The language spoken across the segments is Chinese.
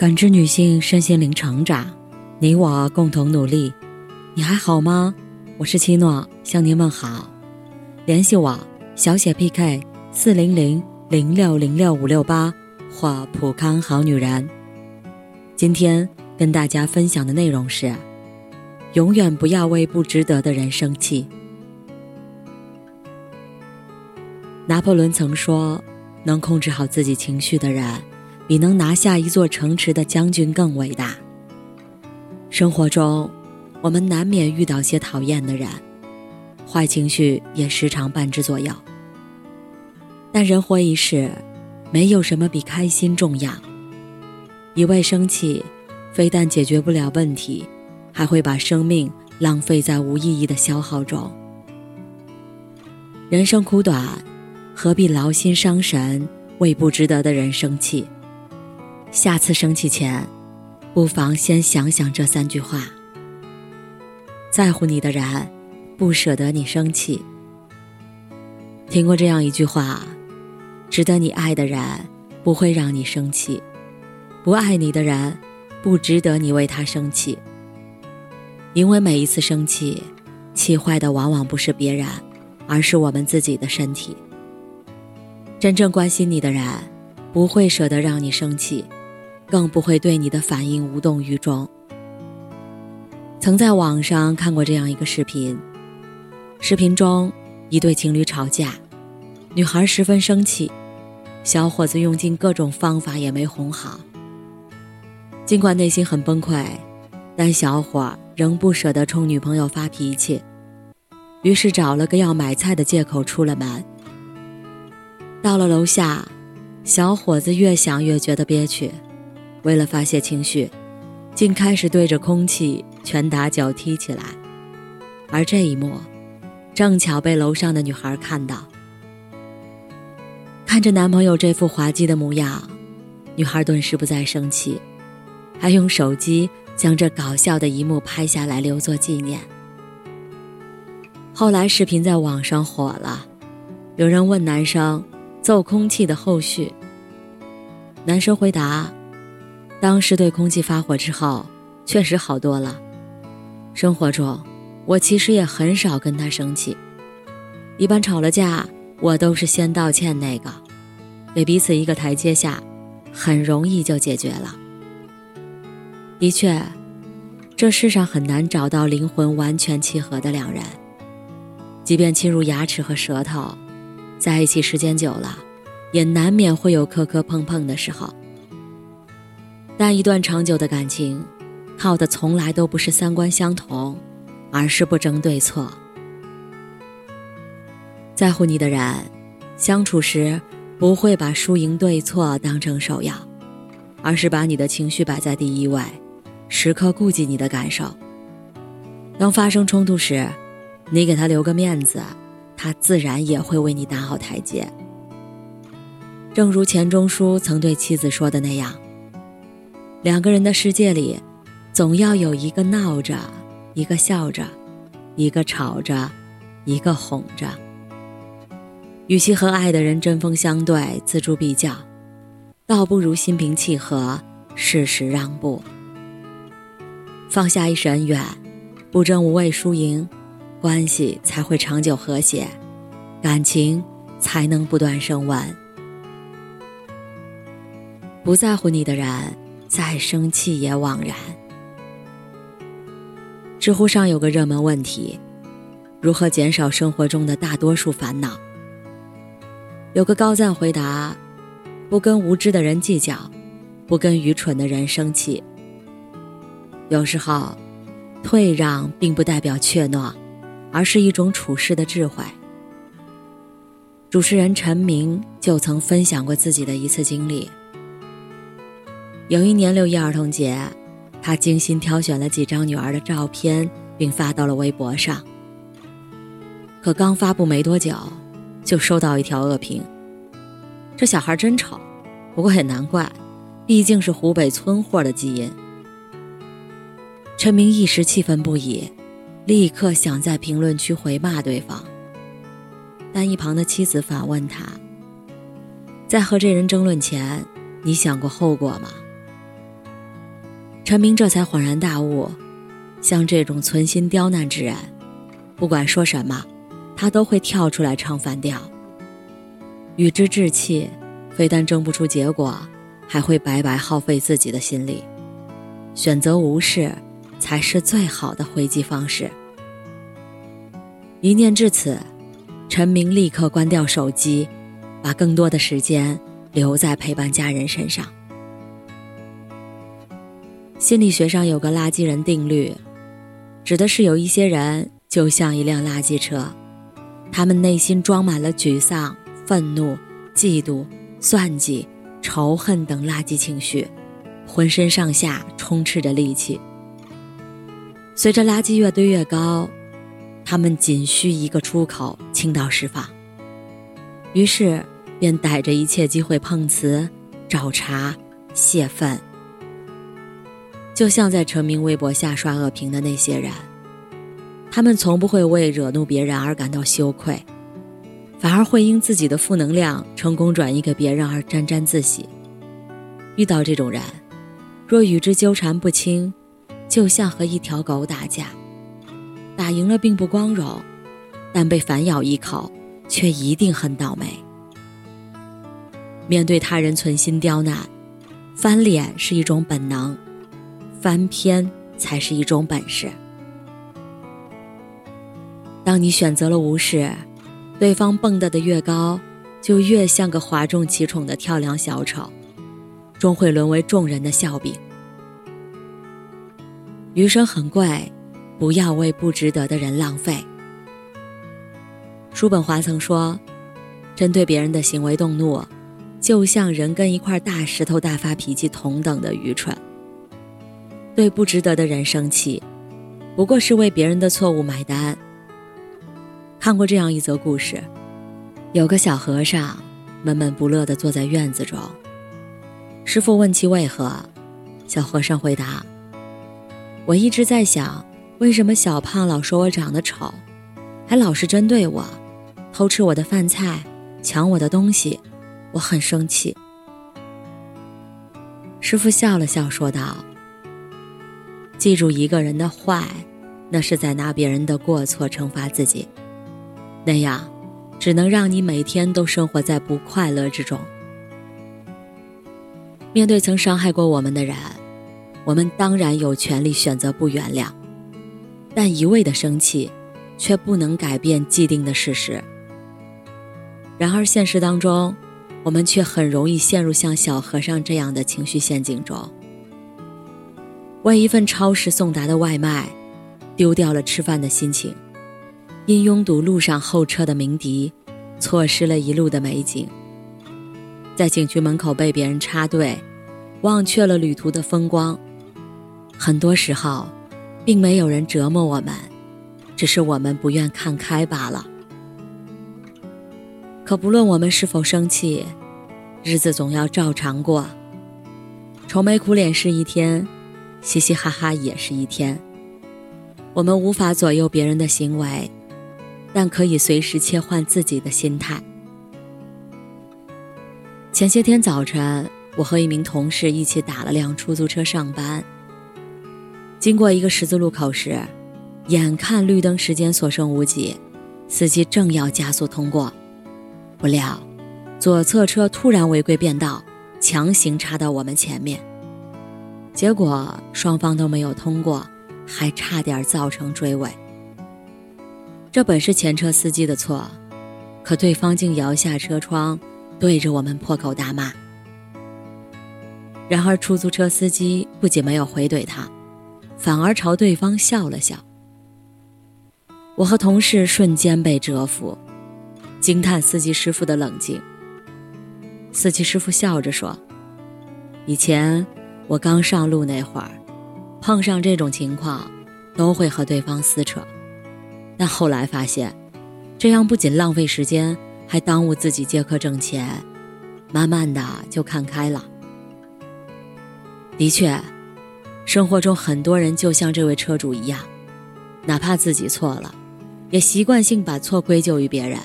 感知女性身心灵成长，你我共同努力。你还好吗？我是七诺，向您问好。联系我小写 PK 四零零零六零六五六八或普康好女人。今天跟大家分享的内容是：永远不要为不值得的人生气。拿破仑曾说：“能控制好自己情绪的人。”比能拿下一座城池的将军更伟大。生活中，我们难免遇到些讨厌的人，坏情绪也时常伴之左右。但人活一世，没有什么比开心重要。一味生气，非但解决不了问题，还会把生命浪费在无意义的消耗中。人生苦短，何必劳心伤神，为不值得的人生气？下次生气前，不妨先想想这三句话。在乎你的人，不舍得你生气。听过这样一句话：值得你爱的人，不会让你生气；不爱你的人，不值得你为他生气。因为每一次生气，气坏的往往不是别人，而是我们自己的身体。真正关心你的人，不会舍得让你生气。更不会对你的反应无动于衷。曾在网上看过这样一个视频，视频中一对情侣吵架，女孩十分生气，小伙子用尽各种方法也没哄好。尽管内心很崩溃，但小伙仍不舍得冲女朋友发脾气，于是找了个要买菜的借口出了门。到了楼下，小伙子越想越觉得憋屈。为了发泄情绪，竟开始对着空气拳打脚踢起来，而这一幕正巧被楼上的女孩看到。看着男朋友这副滑稽的模样，女孩顿时不再生气，还用手机将这搞笑的一幕拍下来留作纪念。后来视频在网上火了，有人问男生揍空气的后续，男生回答。当时对空气发火之后，确实好多了。生活中，我其实也很少跟他生气。一般吵了架，我都是先道歉那个，给彼此一个台阶下，很容易就解决了。的确，这世上很难找到灵魂完全契合的两人。即便亲如牙齿和舌头，在一起时间久了，也难免会有磕磕碰碰的时候。但一段长久的感情，靠的从来都不是三观相同，而是不争对错。在乎你的人，相处时不会把输赢对错当成首要，而是把你的情绪摆在第一位，时刻顾及你的感受。当发生冲突时，你给他留个面子，他自然也会为你打好台阶。正如钱钟书曾对妻子说的那样。两个人的世界里，总要有一个闹着，一个笑着，一个吵着，一个哄着。与其和爱的人针锋相对、锱铢必较，倒不如心平气和、适时让步。放下一时恩怨，不争无谓输赢，关系才会长久和谐，感情才能不断升温。不在乎你的人。再生气也枉然。知乎上有个热门问题：如何减少生活中的大多数烦恼？有个高赞回答：不跟无知的人计较，不跟愚蠢的人生气。有时候，退让并不代表怯懦，而是一种处事的智慧。主持人陈明就曾分享过自己的一次经历。有一年六一儿童节，他精心挑选了几张女儿的照片，并发到了微博上。可刚发布没多久，就收到一条恶评：“这小孩真丑。”不过也难怪，毕竟是湖北村货的基因。陈明一时气愤不已，立刻想在评论区回骂对方。但一旁的妻子反问他：“在和这人争论前，你想过后果吗？”陈明这才恍然大悟，像这种存心刁难之人，不管说什么，他都会跳出来唱反调。与之置气，非但争不出结果，还会白白耗费自己的心力。选择无视，才是最好的回击方式。一念至此，陈明立刻关掉手机，把更多的时间留在陪伴家人身上。心理学上有个垃圾人定律，指的是有一些人就像一辆垃圾车，他们内心装满了沮丧、愤怒、嫉妒、算计、仇恨等垃圾情绪，浑身上下充斥着戾气。随着垃圾越堆越高，他们仅需一个出口倾倒释放，于是便逮着一切机会碰瓷、找茬、泄愤。就像在陈明微博下刷恶评的那些人，他们从不会为惹怒别人而感到羞愧，反而会因自己的负能量成功转移给别人而沾沾自喜。遇到这种人，若与之纠缠不清，就像和一条狗打架，打赢了并不光荣，但被反咬一口，却一定很倒霉。面对他人存心刁难，翻脸是一种本能。翻篇才是一种本事。当你选择了无视，对方蹦跶的越高，就越像个哗众取宠的跳梁小丑，终会沦为众人的笑柄。余生很贵，不要为不值得的人浪费。叔本华曾说：“针对别人的行为动怒，就像人跟一块大石头大发脾气同等的愚蠢。”对不值得的人生气，不过是为别人的错误买单。看过这样一则故事，有个小和尚闷闷不乐地坐在院子中。师傅问其为何，小和尚回答：“我一直在想，为什么小胖老说我长得丑，还老是针对我，偷吃我的饭菜，抢我的东西，我很生气。”师傅笑了笑说道。记住一个人的坏，那是在拿别人的过错惩罚自己，那样只能让你每天都生活在不快乐之中。面对曾伤害过我们的人，我们当然有权利选择不原谅，但一味的生气，却不能改变既定的事实。然而现实当中，我们却很容易陷入像小和尚这样的情绪陷阱中。为一份超市送达的外卖，丢掉了吃饭的心情；因拥堵路上候车的鸣笛，错失了一路的美景；在景区门口被别人插队，忘却了旅途的风光。很多时候，并没有人折磨我们，只是我们不愿看开罢了。可不论我们是否生气，日子总要照常过。愁眉苦脸是一天。嘻嘻哈哈也是一天。我们无法左右别人的行为，但可以随时切换自己的心态。前些天早晨，我和一名同事一起打了辆出租车上班。经过一个十字路口时，眼看绿灯时间所剩无几，司机正要加速通过，不料左侧车突然违规变道，强行插到我们前面。结果双方都没有通过，还差点造成追尾。这本是前车司机的错，可对方竟摇下车窗，对着我们破口大骂。然而出租车司机不仅没有回怼他，反而朝对方笑了笑。我和同事瞬间被折服，惊叹司机师傅的冷静。司机师傅笑着说：“以前。”我刚上路那会儿，碰上这种情况，都会和对方撕扯，但后来发现，这样不仅浪费时间，还耽误自己接客挣钱，慢慢的就看开了。的确，生活中很多人就像这位车主一样，哪怕自己错了，也习惯性把错归咎于别人。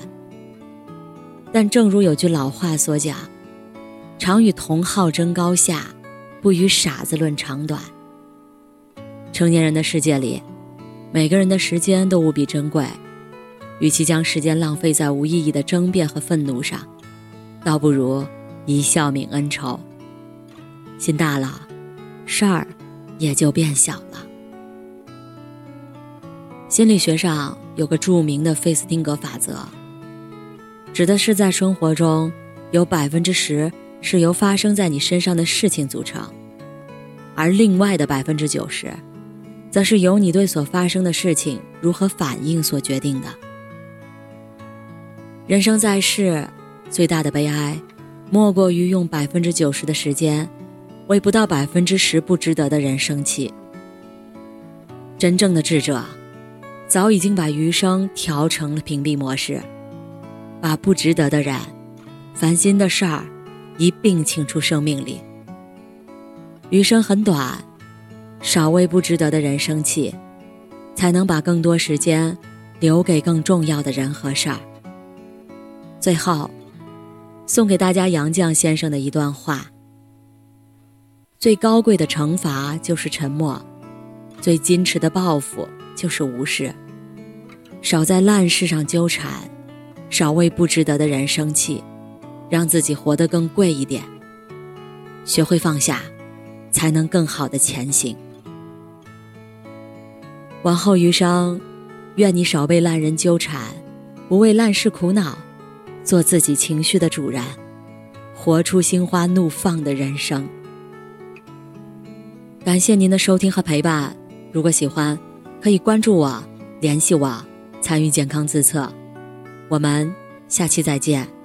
但正如有句老话所讲，常与同好争高下。不与傻子论长短，成年人的世界里，每个人的时间都无比珍贵，与其将时间浪费在无意义的争辩和愤怒上，倒不如一笑泯恩仇。心大了，事儿也就变小了。心理学上有个著名的费斯汀格法则，指的是在生活中有百分之十是由发生在你身上的事情组成，而另外的百分之九十，则是由你对所发生的事情如何反应所决定的。人生在世，最大的悲哀，莫过于用百分之九十的时间。为不到百分之十不值得的人生气。真正的智者，早已经把余生调成了屏蔽模式，把不值得的人、烦心的事儿一并清出生命里。余生很短，少为不值得的人生气，才能把更多时间留给更重要的人和事儿。最后，送给大家杨绛先生的一段话。最高贵的惩罚就是沉默，最矜持的报复就是无视。少在烂事上纠缠，少为不值得的人生气，让自己活得更贵一点。学会放下，才能更好的前行。往后余生，愿你少被烂人纠缠，不为烂事苦恼，做自己情绪的主人，活出心花怒放的人生。感谢您的收听和陪伴，如果喜欢，可以关注我、联系我、参与健康自测。我们下期再见。